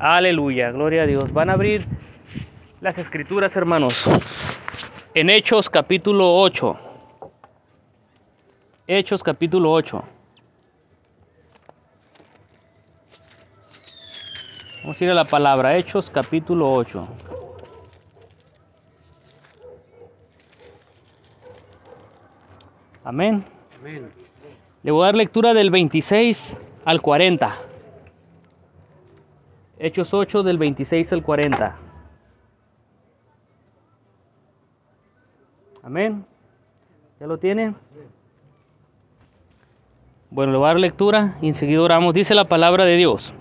Aleluya, gloria a Dios. Van a abrir las escrituras, hermanos. En Hechos capítulo 8. Hechos capítulo 8. Vamos a ir a la palabra. Hechos capítulo 8. Amén. Amén. Le voy a dar lectura del 26 al 40. Hechos 8 del 26 al 40. Amén. ¿Ya lo tiene? Bueno, le voy a dar lectura y enseguida oramos. Dice la palabra de Dios.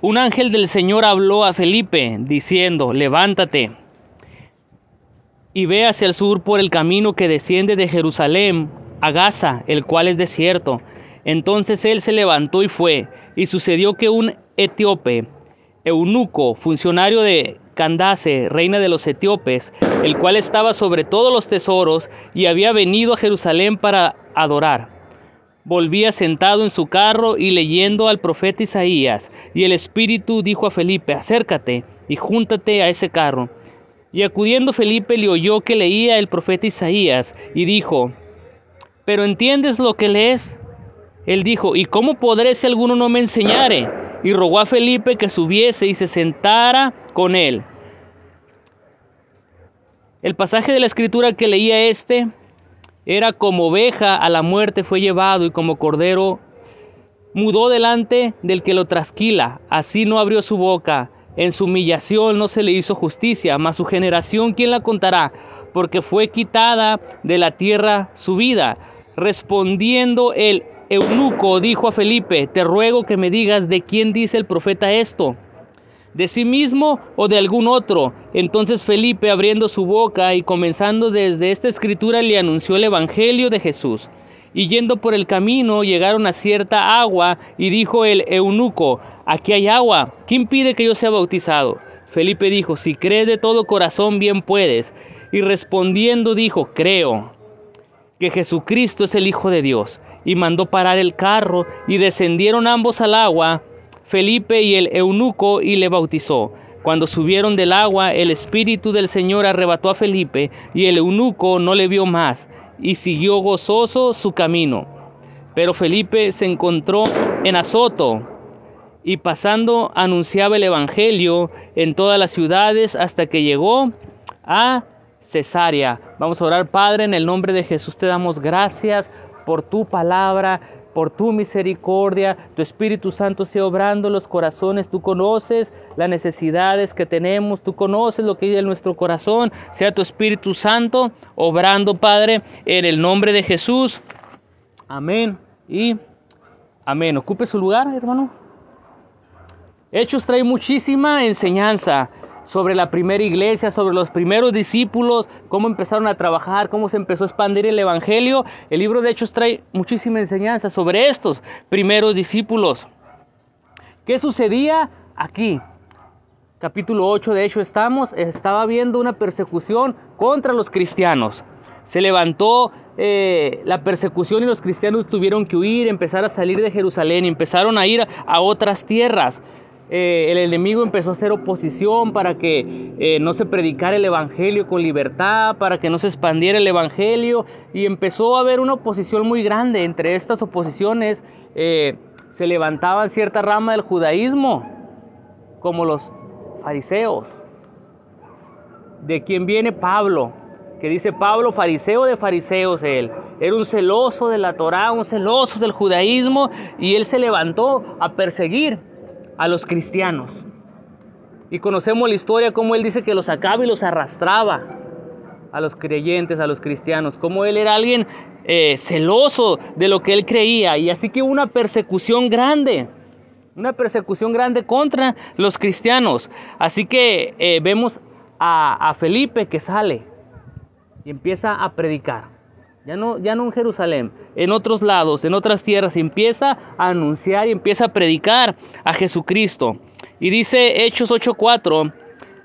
Un ángel del Señor habló a Felipe diciendo, levántate y ve hacia el sur por el camino que desciende de Jerusalén a Gaza, el cual es desierto. Entonces él se levantó y fue, y sucedió que un etíope, eunuco, funcionario de Candace, reina de los etíopes, el cual estaba sobre todos los tesoros y había venido a Jerusalén para adorar. Volvía sentado en su carro y leyendo al profeta Isaías, y el Espíritu dijo a Felipe, acércate y júntate a ese carro. Y acudiendo Felipe le oyó que leía el profeta Isaías, y dijo, ¿pero entiendes lo que lees? Él dijo, ¿y cómo podré si alguno no me enseñare? Y rogó a Felipe que subiese y se sentara con él. El pasaje de la escritura que leía este era como oveja a la muerte fue llevado y como cordero mudó delante del que lo trasquila. Así no abrió su boca. En su humillación no se le hizo justicia, mas su generación, ¿quién la contará? Porque fue quitada de la tierra su vida. Respondiendo el eunuco, dijo a Felipe, te ruego que me digas de quién dice el profeta esto de sí mismo o de algún otro. Entonces Felipe, abriendo su boca y comenzando desde esta escritura, le anunció el Evangelio de Jesús. Y yendo por el camino, llegaron a cierta agua, y dijo el eunuco, aquí hay agua, ¿quién pide que yo sea bautizado? Felipe dijo, si crees de todo corazón, bien puedes. Y respondiendo dijo, creo que Jesucristo es el Hijo de Dios. Y mandó parar el carro, y descendieron ambos al agua, Felipe y el eunuco y le bautizó. Cuando subieron del agua, el Espíritu del Señor arrebató a Felipe y el eunuco no le vio más y siguió gozoso su camino. Pero Felipe se encontró en Azoto y pasando anunciaba el Evangelio en todas las ciudades hasta que llegó a Cesarea. Vamos a orar, Padre, en el nombre de Jesús te damos gracias por tu palabra por tu misericordia, tu Espíritu Santo sea obrando los corazones, tú conoces las necesidades que tenemos, tú conoces lo que hay en nuestro corazón, sea tu Espíritu Santo obrando, Padre, en el nombre de Jesús. Amén y amén. Ocupe su lugar, hermano. Hechos trae muchísima enseñanza sobre la primera iglesia, sobre los primeros discípulos, cómo empezaron a trabajar, cómo se empezó a expandir el Evangelio. El libro de Hechos trae muchísima enseñanza sobre estos primeros discípulos. ¿Qué sucedía aquí? Capítulo 8 de Hechos estamos, estaba habiendo una persecución contra los cristianos. Se levantó eh, la persecución y los cristianos tuvieron que huir, empezar a salir de Jerusalén, empezaron a ir a otras tierras. Eh, el enemigo empezó a hacer oposición para que eh, no se predicara el Evangelio con libertad, para que no se expandiera el Evangelio, y empezó a haber una oposición muy grande. Entre estas oposiciones eh, se levantaba cierta rama del judaísmo, como los fariseos, de quien viene Pablo, que dice Pablo, fariseo de fariseos él. Era un celoso de la Torá, un celoso del judaísmo, y él se levantó a perseguir a los cristianos. Y conocemos la historia como él dice que los sacaba y los arrastraba a los creyentes, a los cristianos, como él era alguien eh, celoso de lo que él creía. Y así que una persecución grande, una persecución grande contra los cristianos. Así que eh, vemos a Felipe que sale y empieza a predicar. Ya no, ya no en Jerusalén, en otros lados, en otras tierras, empieza a anunciar y empieza a predicar a Jesucristo. Y dice Hechos 8:4,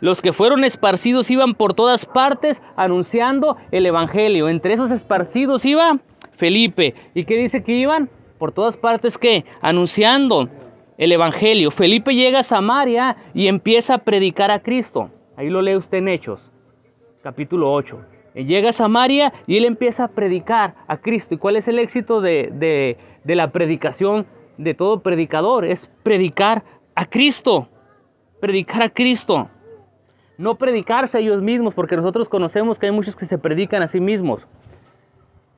los que fueron esparcidos iban por todas partes anunciando el Evangelio. Entre esos esparcidos iba Felipe. ¿Y qué dice que iban? Por todas partes, ¿qué? Anunciando el Evangelio. Felipe llega a Samaria y empieza a predicar a Cristo. Ahí lo lee usted en Hechos, capítulo 8. Llega a Samaria y él empieza a predicar a Cristo. ¿Y cuál es el éxito de, de la predicación de todo predicador? Es predicar a Cristo. Predicar a Cristo. No predicarse a ellos mismos, porque nosotros conocemos que hay muchos que se predican a sí mismos.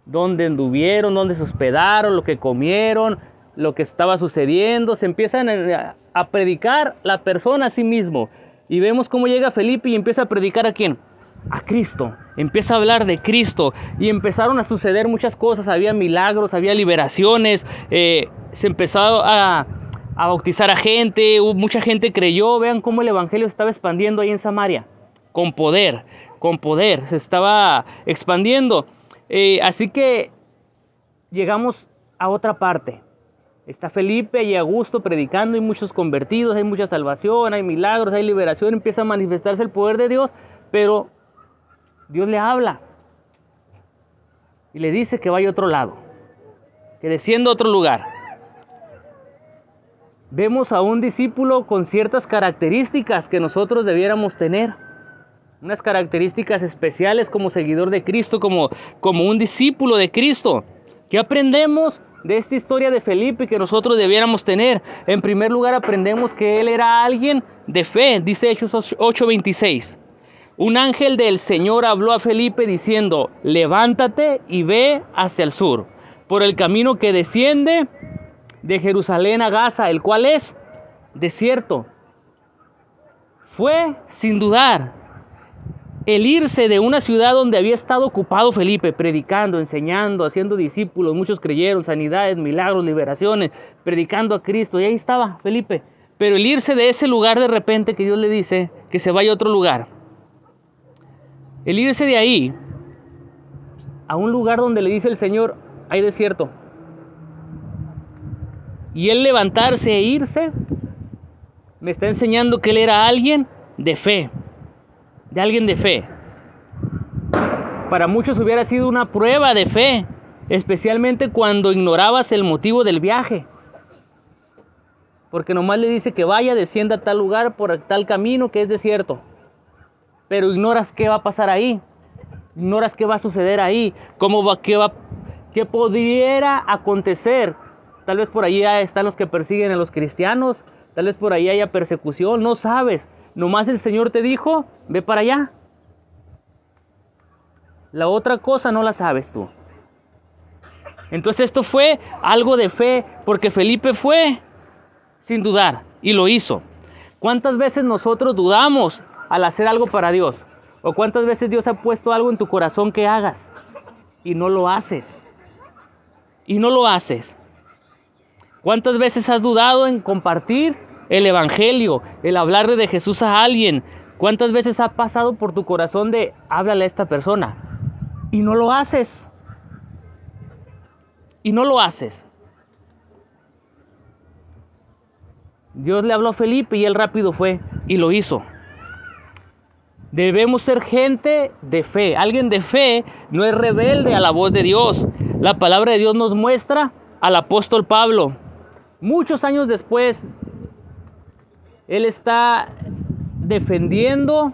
Dónde anduvieron, dónde se hospedaron, lo que comieron, lo que estaba sucediendo. Se empiezan a predicar la persona a sí mismo. Y vemos cómo llega Felipe y empieza a predicar a quién? A Cristo. Empieza a hablar de Cristo. Y empezaron a suceder muchas cosas. Había milagros, había liberaciones. Eh, se empezó a, bautizar a gente. Mucha gente creyó. Vean cómo el Evangelio estaba expandiendo ahí en Samaria. Con poder, con poder. Se estaba expandiendo. Eh, así que llegamos a otra parte. Está Felipe y Augusto predicando, hay muchos convertidos, hay mucha salvación, hay milagros, hay liberación, empieza a manifestarse el poder de Dios, pero Dios le habla y le dice que vaya a otro lado, que descienda a otro lugar. Vemos a un discípulo con ciertas características que nosotros debiéramos tener, unas características especiales como seguidor de Cristo, como, como un discípulo de Cristo. ¿Qué aprendemos? de esta historia de Felipe que nosotros debiéramos tener. En primer lugar aprendemos que él era alguien de fe, dice Hechos 8:26. Un ángel del Señor habló a Felipe diciendo, levántate y ve hacia el sur, por el camino que desciende de Jerusalén a Gaza, el cual es desierto. Fue sin dudar el irse de una ciudad donde había estado ocupado Felipe, predicando, enseñando, haciendo discípulos, muchos creyeron, sanidades, milagros, liberaciones, predicando a Cristo, y ahí estaba Felipe. Pero el irse de ese lugar de repente que Dios le dice que se vaya a otro lugar, el irse de ahí a un lugar donde le dice el Señor, hay desierto, y él levantarse e irse, me está enseñando que él era alguien de fe de alguien de fe. Para muchos hubiera sido una prueba de fe, especialmente cuando ignorabas el motivo del viaje. Porque nomás le dice que vaya, descienda a tal lugar por tal camino que es desierto. Pero ignoras qué va a pasar ahí. Ignoras qué va a suceder ahí. Cómo va, qué va, qué pudiera acontecer. Tal vez por ahí están los que persiguen a los cristianos. Tal vez por ahí haya persecución. No sabes. Nomás el Señor te dijo, ve para allá. La otra cosa no la sabes tú. Entonces esto fue algo de fe, porque Felipe fue sin dudar y lo hizo. ¿Cuántas veces nosotros dudamos al hacer algo para Dios? ¿O cuántas veces Dios ha puesto algo en tu corazón que hagas y no lo haces? Y no lo haces. ¿Cuántas veces has dudado en compartir el Evangelio, el hablarle de Jesús a alguien. ¿Cuántas veces ha pasado por tu corazón de háblale a esta persona? Y no lo haces. Y no lo haces. Dios le habló a Felipe y él rápido fue y lo hizo. Debemos ser gente de fe. Alguien de fe no es rebelde a la voz de Dios. La palabra de Dios nos muestra al apóstol Pablo. Muchos años después él está defendiendo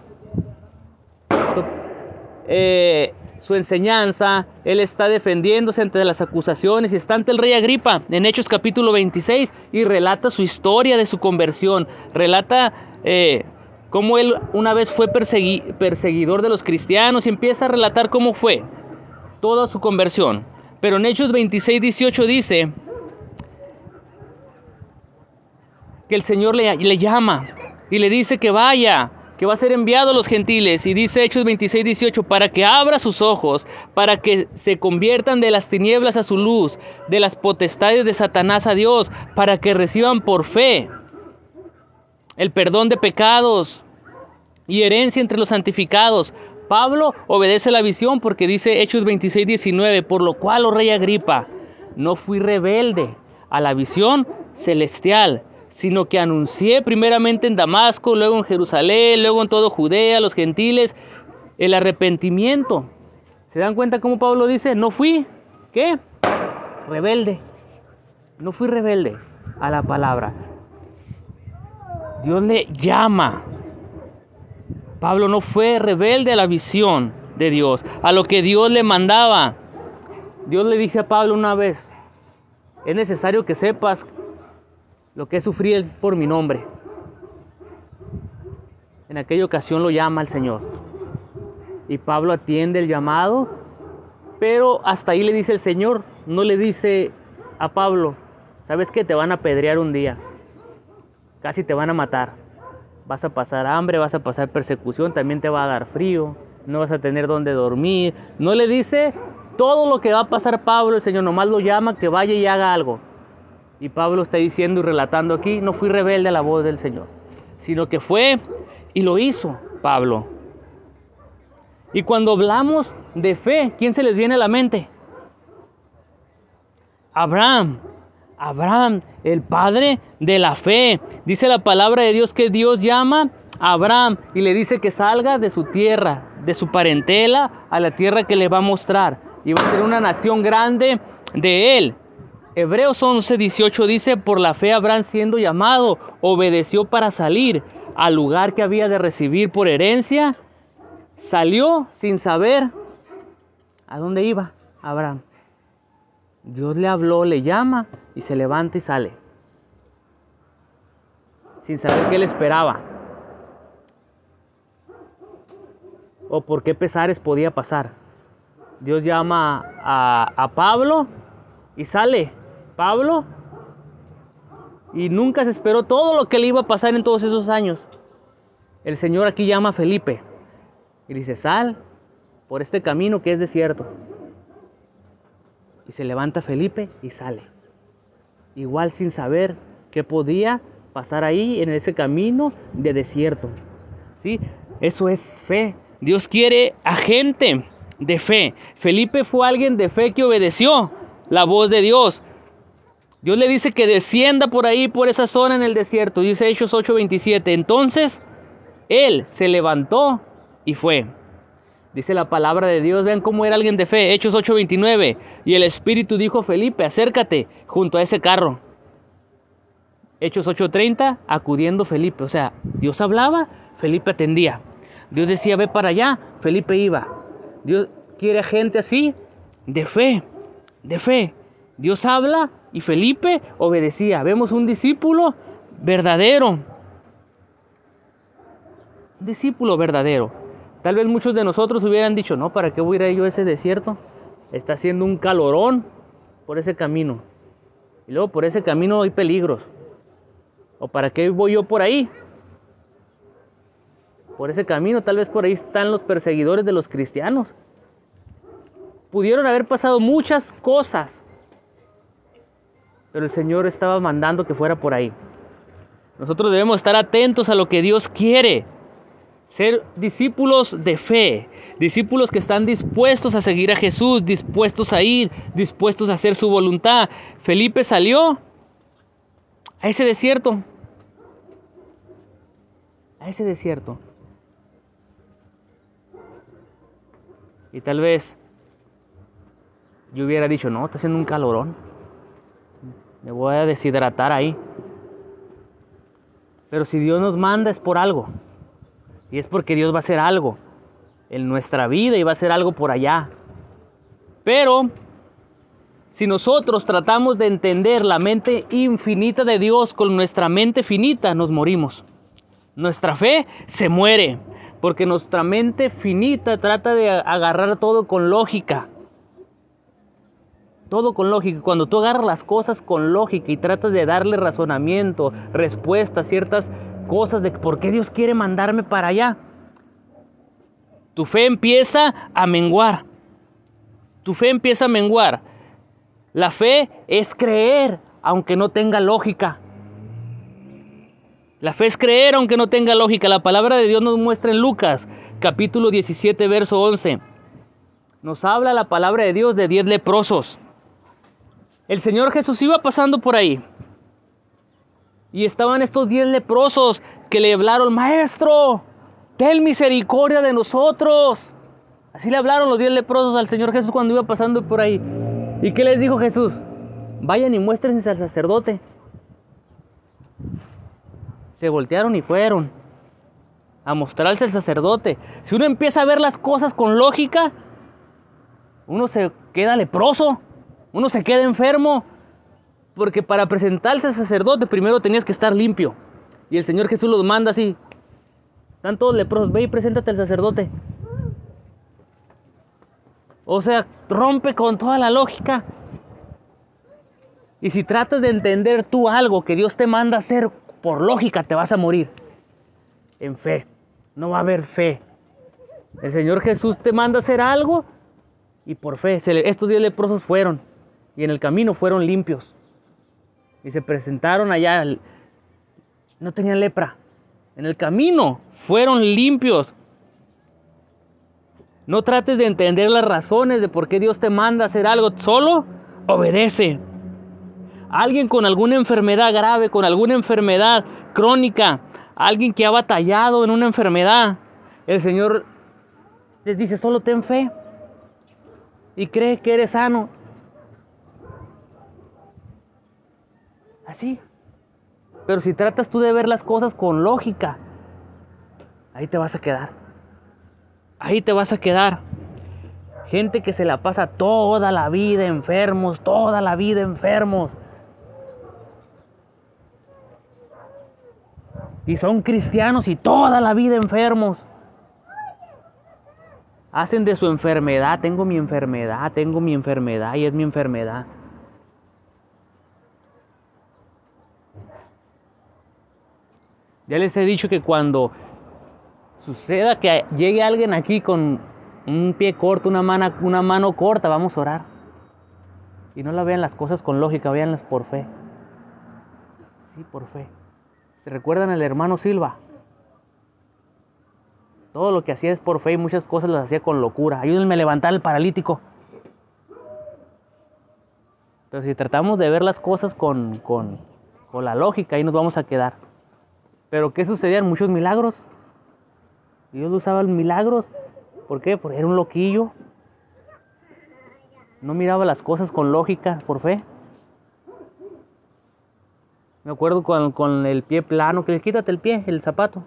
eh, su, enseñanza, él está defendiéndose ante las acusaciones y está ante el rey Agripa en Hechos capítulo 26 y relata su historia de su conversión, relata eh, cómo él una vez fue perseguidor de los cristianos y empieza a relatar cómo fue toda su conversión. Pero en Hechos 26, 18 dice, que el Señor le, le llama y le dice que vaya, que va a ser enviado a los gentiles. Y dice Hechos 26, 18, para que abra sus ojos, para que se conviertan de las tinieblas a su luz, de las potestades de Satanás a Dios, para que reciban por fe el perdón de pecados y herencia entre los santificados. Pablo obedece la visión porque dice Hechos 26, 19, por lo cual, oh rey Agripa, no fui rebelde a la visión celestial sino que anuncié primeramente en Damasco, luego en Jerusalén, luego en todo Judea, los gentiles, el arrepentimiento. ¿Se dan cuenta cómo Pablo dice? No fui, ¿qué? Rebelde. No fui rebelde a la palabra. Dios le llama. Pablo no fue rebelde a la visión de Dios, a lo que Dios le mandaba. Dios le dice a Pablo una vez, es necesario que sepas lo que es sufrir por mi nombre. En aquella ocasión lo llama el Señor. Y Pablo atiende el llamado, pero hasta ahí le dice el Señor, no le dice a Pablo, ¿sabes que te van a apedrear un día? Casi te van a matar. Vas a pasar hambre, vas a pasar persecución, también te va a dar frío, no vas a tener dónde dormir. No le dice todo lo que va a pasar Pablo, el Señor nomás lo llama que vaya y haga algo. Y Pablo está diciendo y relatando aquí, no fui rebelde a la voz del Señor, sino que fue y lo hizo Pablo. Y cuando hablamos de fe, ¿quién se les viene a la mente? Abraham. Abraham, el padre de la fe. Dice la palabra de Dios que Dios llama a Abraham y le dice que salga de su tierra, de su parentela, a la tierra que le va a mostrar. Y va a ser una nación grande de él. Hebreos 11, 18 dice, por la fe Abraham siendo llamado, obedeció para salir al lugar que había de recibir por herencia, salió sin saber a dónde iba Abraham. Dios le habló, le llama y se levanta y sale. Sin saber qué le esperaba. O por qué pesares podía pasar. Dios llama a, a Pablo y sale. Pablo y nunca se esperó todo lo que le iba a pasar en todos esos años. El Señor aquí llama a Felipe y dice, sal por este camino que es desierto. Y se levanta Felipe y sale. Igual sin saber qué podía pasar ahí en ese camino de desierto. ¿Sí? Eso es fe. Dios quiere a gente de fe. Felipe fue alguien de fe que obedeció la voz de Dios. Dios le dice que descienda por ahí, por esa zona en el desierto. Dice Hechos 8:27. Entonces él se levantó y fue. Dice la palabra de Dios, vean cómo era alguien de fe. Hechos 8:29. Y el Espíritu dijo a Felipe, acércate junto a ese carro. Hechos 8:30, acudiendo Felipe. O sea, Dios hablaba, Felipe atendía. Dios decía, ve para allá, Felipe iba. Dios quiere gente así, de fe, de fe. Dios habla, y Felipe obedecía. Vemos un discípulo verdadero. Un discípulo verdadero. Tal vez muchos de nosotros hubieran dicho, no, ¿para qué voy a ir yo a ese desierto? Está haciendo un calorón por ese camino. Y luego por ese camino hay peligros. ¿O para qué voy yo por ahí? Por ese camino, tal vez por ahí están los perseguidores de los cristianos. Pudieron haber pasado muchas cosas pero el Señor estaba mandando que fuera por ahí. Nosotros debemos estar atentos a lo que Dios quiere. Ser discípulos de fe, discípulos que están dispuestos a seguir a Jesús, dispuestos a ir, dispuestos a hacer su voluntad. Felipe salió a ese desierto, a ese desierto. Y tal vez yo hubiera dicho, no, está haciendo un calorón. Me voy a deshidratar ahí. Pero si Dios nos manda es por algo. Y es porque Dios va a hacer algo en nuestra vida y va a hacer algo por allá. Pero si nosotros tratamos de entender la mente infinita de Dios con nuestra mente finita, nos morimos. Nuestra fe se muere porque nuestra mente finita trata de agarrar todo con lógica. Todo con lógica. Cuando tú agarras las cosas con lógica y tratas de darle razonamiento, respuesta ciertas cosas de por qué Dios quiere mandarme para allá, tu fe empieza a menguar. Tu fe empieza a menguar. La fe es creer aunque no tenga lógica. La fe es creer aunque no tenga lógica. La palabra de Dios nos muestra en Lucas capítulo 17 verso 11. Nos habla la palabra de Dios de 10 leprosos. El Señor Jesús iba pasando por ahí. Y estaban estos diez leprosos que le hablaron, Maestro, ten misericordia de nosotros. Así le hablaron los diez leprosos al Señor Jesús cuando iba pasando por ahí. ¿Y qué les dijo Jesús? Vayan y muéstrense al sacerdote. Se voltearon y fueron a mostrarse al sacerdote. Si uno empieza a ver las cosas con lógica, uno se queda leproso, uno se queda enfermo, porque para presentarse al sacerdote primero tenías que estar limpio. Y el Señor Jesús los manda así. Están todos leprosos, ve y preséntate al sacerdote. O sea, rompe con toda la lógica. Y si tratas de entender tú algo que Dios te manda hacer por lógica, te vas a morir. En fe. No va a haber fe. El Señor Jesús te manda hacer algo y por fe. Estos diez leprosos fueron y en el camino fueron limpios. Y se presentaron allá. No tenían lepra. En el camino fueron limpios. No trates de entender las razones de por qué Dios te manda hacer algo. Solo obedece. Alguien con alguna enfermedad grave, con alguna enfermedad crónica, alguien que ha batallado en una enfermedad, el Señor les dice, solo ten fe y cree que eres sano. Así. Pero si tratas tú de ver las cosas con lógica, ahí te vas a quedar. Ahí te vas a quedar. Gente que se la pasa toda la vida enfermos, toda la vida enfermos. Y son cristianos y toda la vida enfermos. Hacen de su enfermedad, tengo mi enfermedad, tengo mi enfermedad y es mi enfermedad. Ya les he dicho que cuando suceda que llegue alguien aquí con un pie corto, una mano, una mano corta, vamos a orar. Y no la vean las cosas con lógica, veanlas por fe. Sí, por fe. ¿Se recuerdan al hermano Silva? Todo lo que hacía es por fe y muchas cosas las hacía con locura. Ayúdenme a levantar el paralítico. Pero si tratamos de ver las cosas con, con, con la lógica, ahí nos vamos a quedar. Pero ¿qué sucedían? Muchos milagros. Dios usaba milagros. ¿Por qué? Porque era un loquillo. No miraba las cosas con lógica, por fe. Me acuerdo con, con el pie plano, que le quítate el pie, el zapato.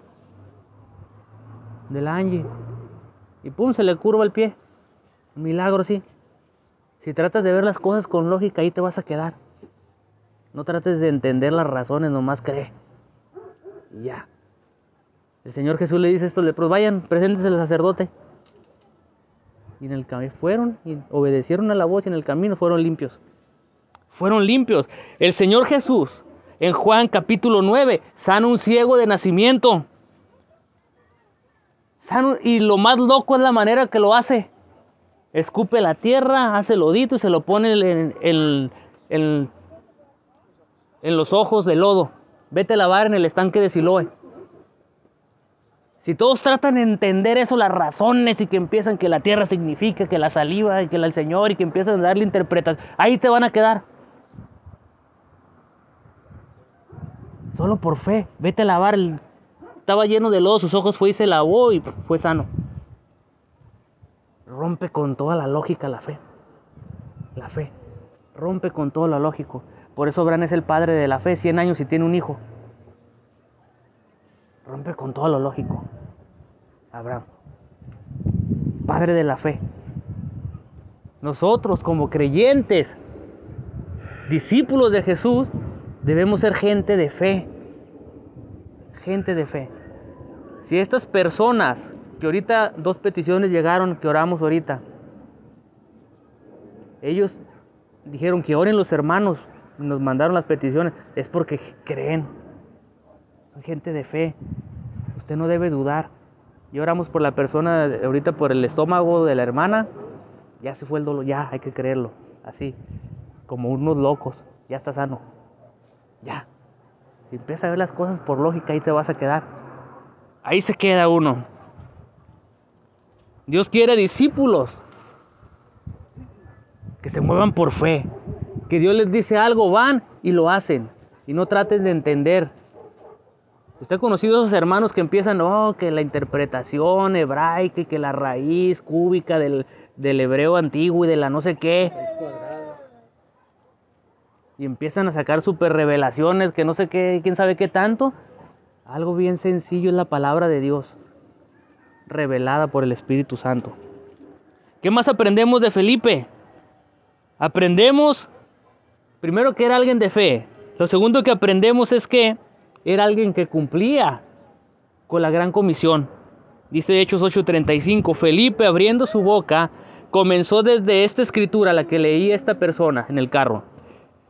Del Angie. Y pum, se le curva el pie. Un milagro, sí. Si tratas de ver las cosas con lógica, ahí te vas a quedar. No trates de entender las razones, nomás cree. Y ya. El Señor Jesús le dice a estos leprosos, vayan, preséntense al sacerdote. Y en el camino fueron y obedecieron a la voz y en el camino fueron limpios. Fueron limpios. El Señor Jesús en Juan capítulo 9 sana un ciego de nacimiento. y lo más loco es la manera que lo hace. Escupe la tierra, hace el lodito y se lo pone en los ojos de lodo. Vete a lavar en el estanque de Siloé. Si todos tratan de entender eso, las razones y que empiezan que la tierra significa, que la saliva y que el Señor y que empiezan a darle interpretación, ahí te van a quedar. Solo por fe, vete a lavar. Estaba lleno de lodo, sus ojos fue y se lavó y fue sano. Rompe con toda la lógica la fe. La fe. Rompe con todo lo lógico. Por eso Abraham es el padre de la fe, 100 años y tiene un hijo. Rompe con todo lo lógico. Abraham. Padre de la fe. Nosotros como creyentes, discípulos de Jesús, debemos ser gente de fe. Gente de fe. Si estas personas, que ahorita dos peticiones llegaron, que oramos ahorita, ellos dijeron que oren los hermanos nos mandaron las peticiones, es porque creen. Son gente de fe. Usted no debe dudar. Y oramos por la persona, ahorita por el estómago de la hermana, ya se fue el dolor, ya hay que creerlo. Así, como unos locos, ya está sano. Ya. Si empieza a ver las cosas por lógica, ahí te vas a quedar. Ahí se queda uno. Dios quiere discípulos que se muevan por fe, que Dios les dice algo, van y lo hacen. Y no traten de entender. Usted ha conocido a esos hermanos que empiezan, no, que la interpretación hebraica y que la raíz cúbica del, del hebreo antiguo y de la no sé qué. Y empiezan a sacar super revelaciones que no sé qué, quién sabe qué tanto. Algo bien sencillo es la palabra de Dios, revelada por el Espíritu Santo. ¿Qué más aprendemos de Felipe? Aprendemos, primero, que era alguien de fe. Lo segundo que aprendemos es que era alguien que cumplía con la gran comisión. Dice Hechos 8:35, Felipe abriendo su boca comenzó desde esta escritura, la que leía esta persona en el carro.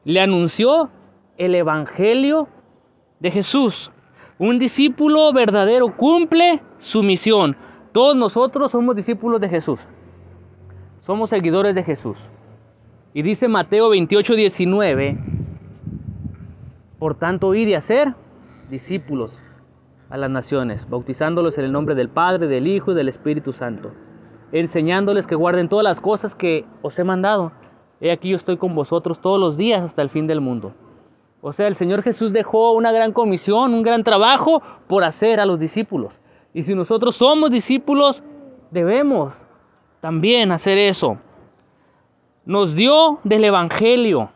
Le anunció el Evangelio de Jesús. Un discípulo verdadero cumple su misión. Todos nosotros somos discípulos de Jesús. Somos seguidores de Jesús. Y dice Mateo 28, 19, por tanto, id y hacer discípulos a las naciones, bautizándolos en el nombre del Padre, del Hijo y del Espíritu Santo, enseñándoles que guarden todas las cosas que os he mandado. He aquí yo estoy con vosotros todos los días hasta el fin del mundo. O sea, el Señor Jesús dejó una gran comisión, un gran trabajo por hacer a los discípulos. Y si nosotros somos discípulos, debemos también hacer eso. Nos dio del Evangelio.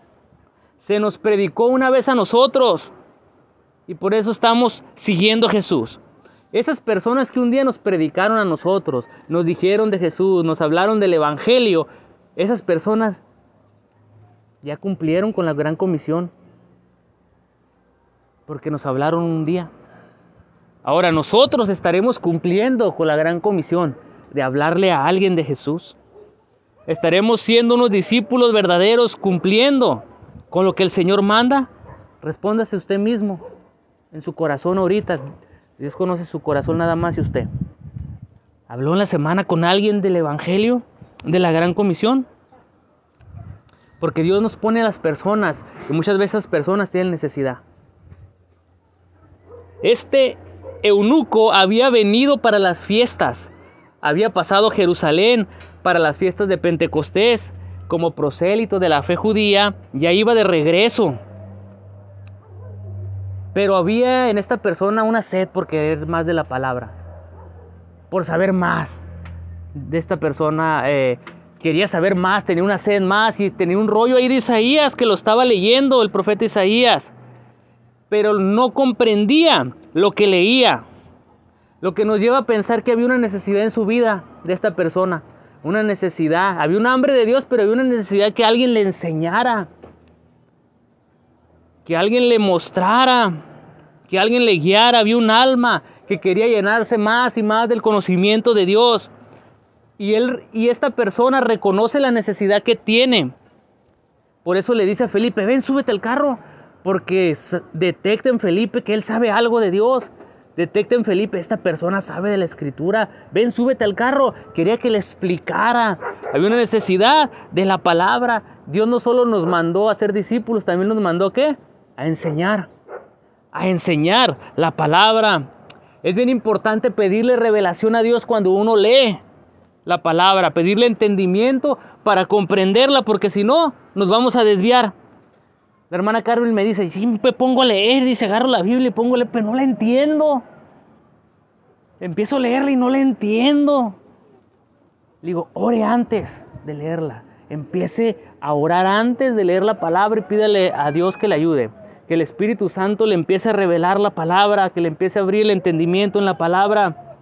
Se nos predicó una vez a nosotros. Y por eso estamos siguiendo a Jesús. Esas personas que un día nos predicaron a nosotros, nos dijeron de Jesús, nos hablaron del Evangelio, esas personas ya cumplieron con la gran comisión. Porque nos hablaron un día. Ahora nosotros estaremos cumpliendo con la gran comisión de hablarle a alguien de Jesús. Estaremos siendo unos discípulos verdaderos cumpliendo con lo que el Señor manda. Respóndase usted mismo en su corazón ahorita. Dios conoce su corazón nada más y usted. ¿Habló en la semana con alguien del Evangelio, de la Gran Comisión? Porque Dios nos pone a las personas y muchas veces las personas tienen necesidad. Este eunuco había venido para las fiestas, había pasado Jerusalén para las fiestas de Pentecostés como prosélito de la fe judía, ya iba de regreso. Pero había en esta persona una sed por querer más de la palabra, por saber más de esta persona. Eh, quería saber más, tenía una sed más y tenía un rollo ahí de Isaías que lo estaba leyendo el profeta Isaías. Pero no comprendía lo que leía. Lo que nos lleva a pensar que había una necesidad en su vida de esta persona. Una necesidad. Había un hambre de Dios, pero había una necesidad que alguien le enseñara que alguien le mostrara, que alguien le guiara, había un alma que quería llenarse más y más del conocimiento de Dios. Y, él, y esta persona reconoce la necesidad que tiene. Por eso le dice a Felipe, ven, súbete al carro, porque detecta en Felipe que él sabe algo de Dios. Detecta en Felipe, esta persona sabe de la escritura. Ven, súbete al carro. Quería que le explicara. Había una necesidad de la palabra. Dios no solo nos mandó a ser discípulos, también nos mandó qué? a enseñar, a enseñar la palabra. Es bien importante pedirle revelación a Dios cuando uno lee la palabra, pedirle entendimiento para comprenderla, porque si no, nos vamos a desviar. La hermana Carmen me dice, siempre pongo a leer, dice, agarro la Biblia y pongo a leer, pero no la entiendo. Empiezo a leerla y no la entiendo. digo, ore antes de leerla. Empiece a orar antes de leer la palabra y pídale a Dios que le ayude que el Espíritu Santo le empiece a revelar la palabra, que le empiece a abrir el entendimiento en la palabra.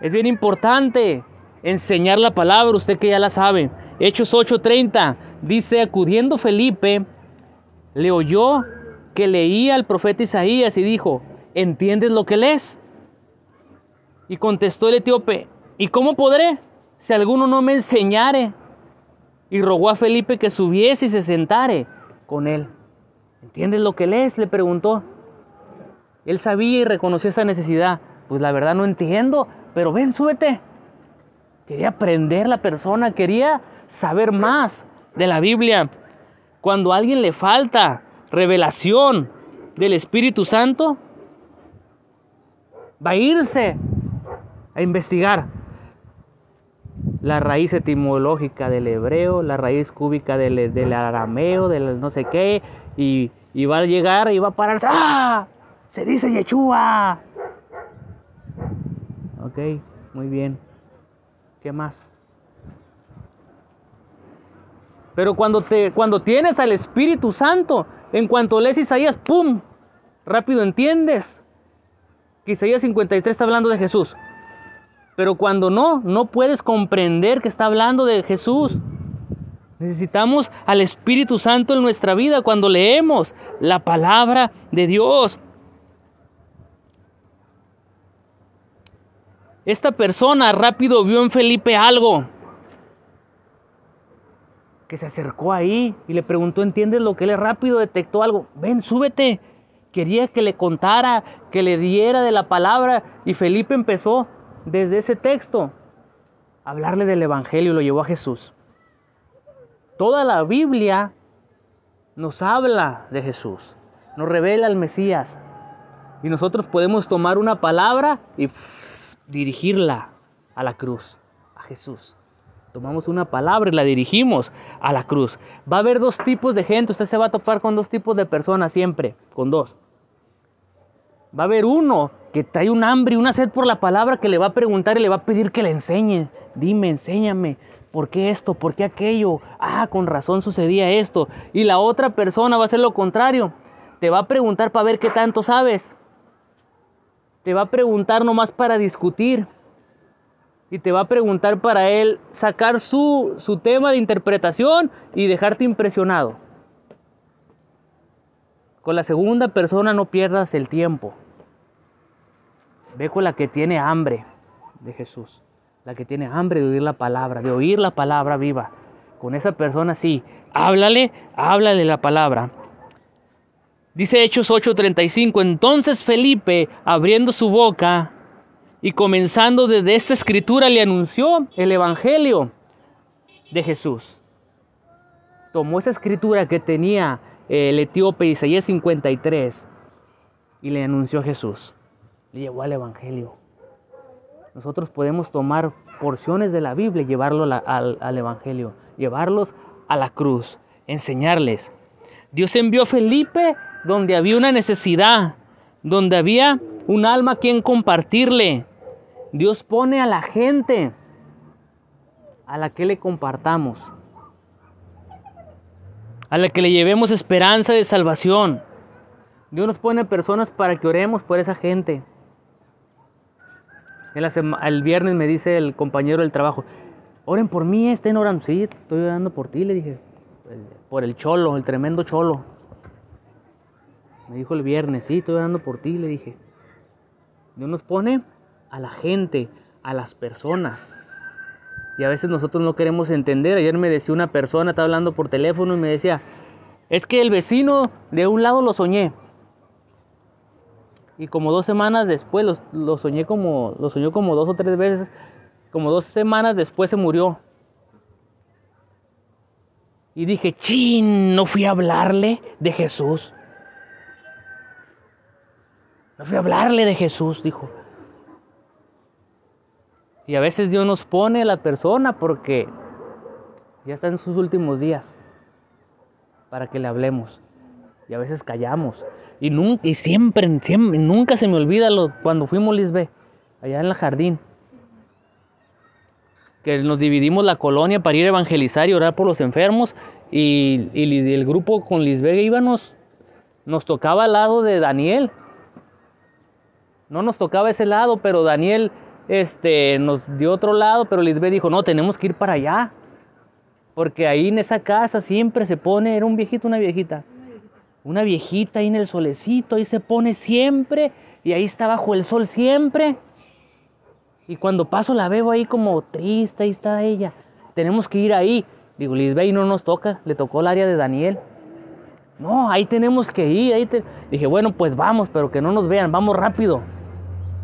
Es bien importante enseñar la palabra, usted que ya la sabe. Hechos 8:30 dice, acudiendo Felipe, le oyó que leía al profeta Isaías y dijo, ¿entiendes lo que lees? Y contestó el etíope, ¿y cómo podré si alguno no me enseñare? Y rogó a Felipe que subiese y se sentare con él. ¿Entiendes lo que lees? Le preguntó. Él sabía y reconoció esa necesidad. Pues la verdad no entiendo, pero ven, súbete. Quería aprender la persona, quería saber más de la Biblia. Cuando a alguien le falta revelación del Espíritu Santo, va a irse a investigar la raíz etimológica del hebreo, la raíz cúbica del, arameo, del no sé qué, y, va a llegar y va a pararse. ¡Ah! Se dice Yeshua. Ok, muy bien. ¿Qué más? Pero cuando, te, cuando tienes al Espíritu Santo, en cuanto lees Isaías, ¡pum! Rápido entiendes que Isaías 53 está hablando de Jesús. Pero cuando no, no puedes comprender que está hablando de Jesús. Necesitamos al Espíritu Santo en nuestra vida cuando leemos la palabra de Dios. Esta persona rápido vio en Felipe algo que se acercó ahí y le preguntó, ¿entiendes lo que él rápido detectó algo? Ven, súbete. Quería que le contara, que le diera de la palabra y Felipe empezó desde ese texto a hablarle del Evangelio y lo llevó a Jesús. Toda la Biblia nos habla de Jesús, nos revela al Mesías y nosotros podemos tomar una palabra y dirigirla a la cruz, a Jesús. Tomamos una palabra y la dirigimos a la cruz. Va a haber dos tipos de gente. Usted se va a topar con dos tipos de personas siempre, con dos. Va a haber uno que trae un hambre y una sed por la palabra que le va a preguntar y le va a pedir que le enseñe. Dime, enséñame. ¿Por qué esto? ¿Por qué aquello? Ah, con razón sucedía esto. Y la otra persona va a hacer lo contrario. Te va a preguntar para ver qué tanto sabes. Te va a preguntar nomás para discutir y te va a preguntar para él sacar su, su tema de interpretación y dejarte impresionado. Con la segunda persona no pierdas el tiempo. Ve con la que tiene hambre de Jesús, la que tiene hambre de oír la palabra, de oír la palabra viva. Con esa persona sí, háblale, háblale la palabra. Dice Hechos 8:35, entonces Felipe, abriendo su boca, y comenzando desde esta escritura le anunció el Evangelio de Jesús. Tomó esa escritura que tenía el etíope Isaías 53 y le anunció a Jesús. Le llevó al Evangelio. Nosotros podemos tomar porciones de la Biblia y llevarlo al, al Evangelio, llevarlos a la cruz, enseñarles. Dios envió a Felipe donde había una necesidad, donde había un alma a quien compartirle, Dios pone a la gente a la que le compartamos, a la que le llevemos esperanza de salvación. Dios nos pone personas para que oremos por esa gente. El, viernes me dice el compañero del trabajo, oren por mí, estén orando. Sí, estoy orando por ti, le dije, por el cholo, el tremendo cholo. Me dijo el viernes, sí, estoy orando por ti, le dije. Dios nos pone a la gente, a las personas. Y a veces nosotros no queremos entender. Ayer me decía una persona, estaba hablando por teléfono y me decía, es que el vecino de un lado lo soñé. Y como dos semanas después, lo, soñé como, lo soñó como dos o tres veces, como dos semanas después se murió. Y dije, chin, no fui a hablarle de Jesús. No fui a hablarle de Jesús, dijo. Y a veces Dios nos pone a la persona porque ya está en sus últimos días para que le hablemos. Y a veces callamos. Y, nunca, y siempre, nunca se me olvida lo, cuando fuimos Lisbe, allá en el jardín. Que nos dividimos la colonia para ir a evangelizar y orar por los enfermos. Y, el grupo con Lisbe íbamos, nos tocaba al lado de Daniel. No nos tocaba ese lado, pero Daniel este, nos dio otro lado, pero Lisbeth dijo, no, tenemos que ir para allá. Porque ahí en esa casa siempre se pone, era un viejito, una viejita. Una viejita ahí en el solecito, ahí se pone siempre, y ahí está bajo el sol siempre. Y cuando paso la veo ahí como triste, ahí está ella. Tenemos que ir ahí. Digo, Lisbeth, no nos toca, le tocó el área de Daniel. No, ahí tenemos que ir. Ahí Dije, bueno, pues vamos, pero que no nos vean, vamos rápido.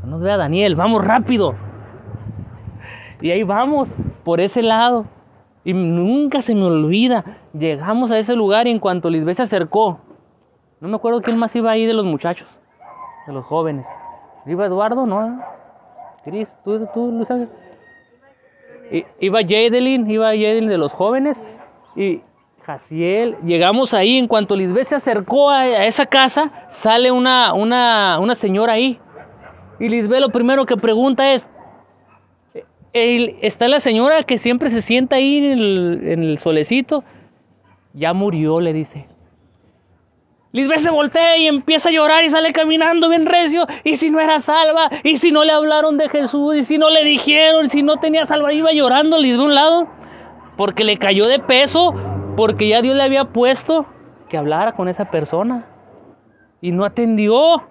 No nos vea Daniel, vamos rápido. Y ahí vamos, por ese lado. Y nunca se me olvida. Llegamos a ese lugar y en cuanto Lisbeth se acercó, no me acuerdo quién más iba ahí de los muchachos, de los jóvenes. ¿Iba Eduardo? No. Cris, tú, tú, Luis Iba Jadelin, iba Jadelin de los jóvenes. Y Jaciel, llegamos ahí. En cuanto Lisbeth se acercó a, esa casa, sale una, una, una señora ahí. Y Lisbeth lo primero que pregunta es, está la señora que siempre se sienta ahí en el, solecito, ya murió, le dice. Lisbeth se voltea y empieza a llorar y sale caminando bien recio. Y si no era salva, y si no le hablaron de Jesús, y si no le dijeron, si no tenía salva, iba llorando Lisbeth a un lado. Porque le cayó de peso, porque ya Dios le había puesto que hablara con esa persona. Y no atendió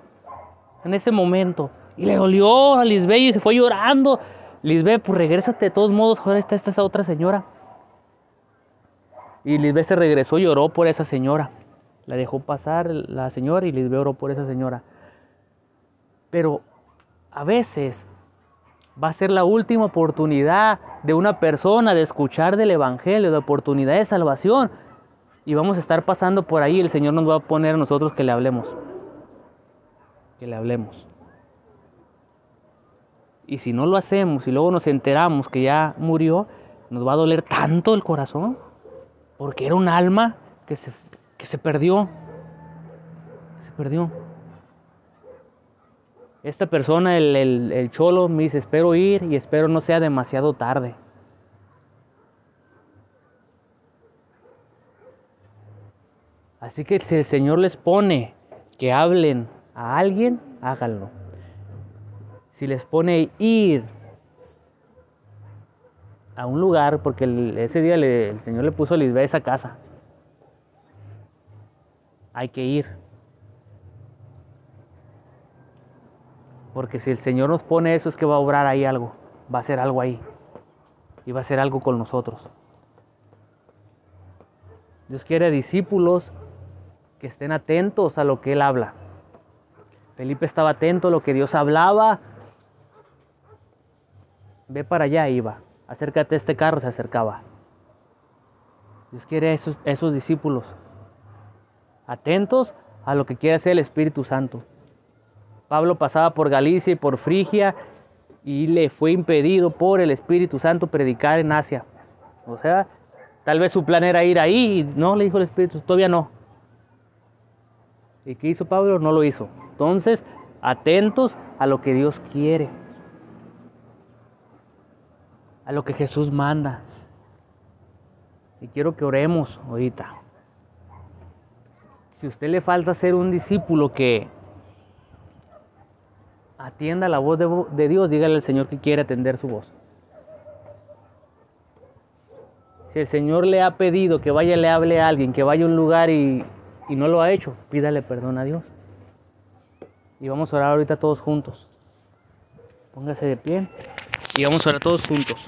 en ese momento. Y le dolió a Lisbeth y se fue llorando. Lisbeth, pues regrésate de todos modos, ahora está esta otra señora. Y Lisbeth se regresó, lloró por esa señora. La dejó pasar la señora y Lisbeth oró por esa señora. Pero a veces va a ser la última oportunidad de una persona de escuchar del Evangelio, de oportunidad de salvación. Y vamos a estar pasando por ahí, el Señor nos va a poner a nosotros que le hablemos. Que le hablemos. Y si no lo hacemos y luego nos enteramos que ya murió, nos va a doler tanto el corazón, porque era un alma que se, que se perdió. Se perdió. Esta persona, el, el, el cholo, me dice, espero ir y espero no sea demasiado tarde. Así que si el Señor les pone que hablen a alguien, háganlo. Si les pone ir a un lugar, porque ese día el Señor le puso a Lisbeth esa casa, hay que ir. Porque si el Señor nos pone eso es que va a obrar ahí algo, va a hacer algo ahí. Y va a hacer algo con nosotros. Dios quiere discípulos que estén atentos a lo que Él habla. Felipe estaba atento a lo que Dios hablaba. Ve para allá, iba. Acércate a este carro, se acercaba. Dios quiere esos, esos discípulos atentos a lo que quiere hacer el Espíritu Santo. Pablo pasaba por Galicia y por Frigia y le fue impedido por el Espíritu Santo predicar en Asia. O sea, tal vez su plan era ir ahí y no, le dijo el Espíritu, todavía no. ¿Y qué hizo Pablo? No lo hizo. Entonces, atentos a lo que Dios quiere, a lo que Jesús manda. Y quiero que oremos ahorita. Si usted le falta ser un discípulo que atienda la voz de, Dios, dígale al Señor que quiere atender su voz. Si el Señor le ha pedido que vaya, le hable a alguien, que vaya a un lugar y y no lo ha hecho, pídale perdón a Dios. Y vamos a orar ahorita todos juntos. Póngase de pie y vamos a orar todos juntos.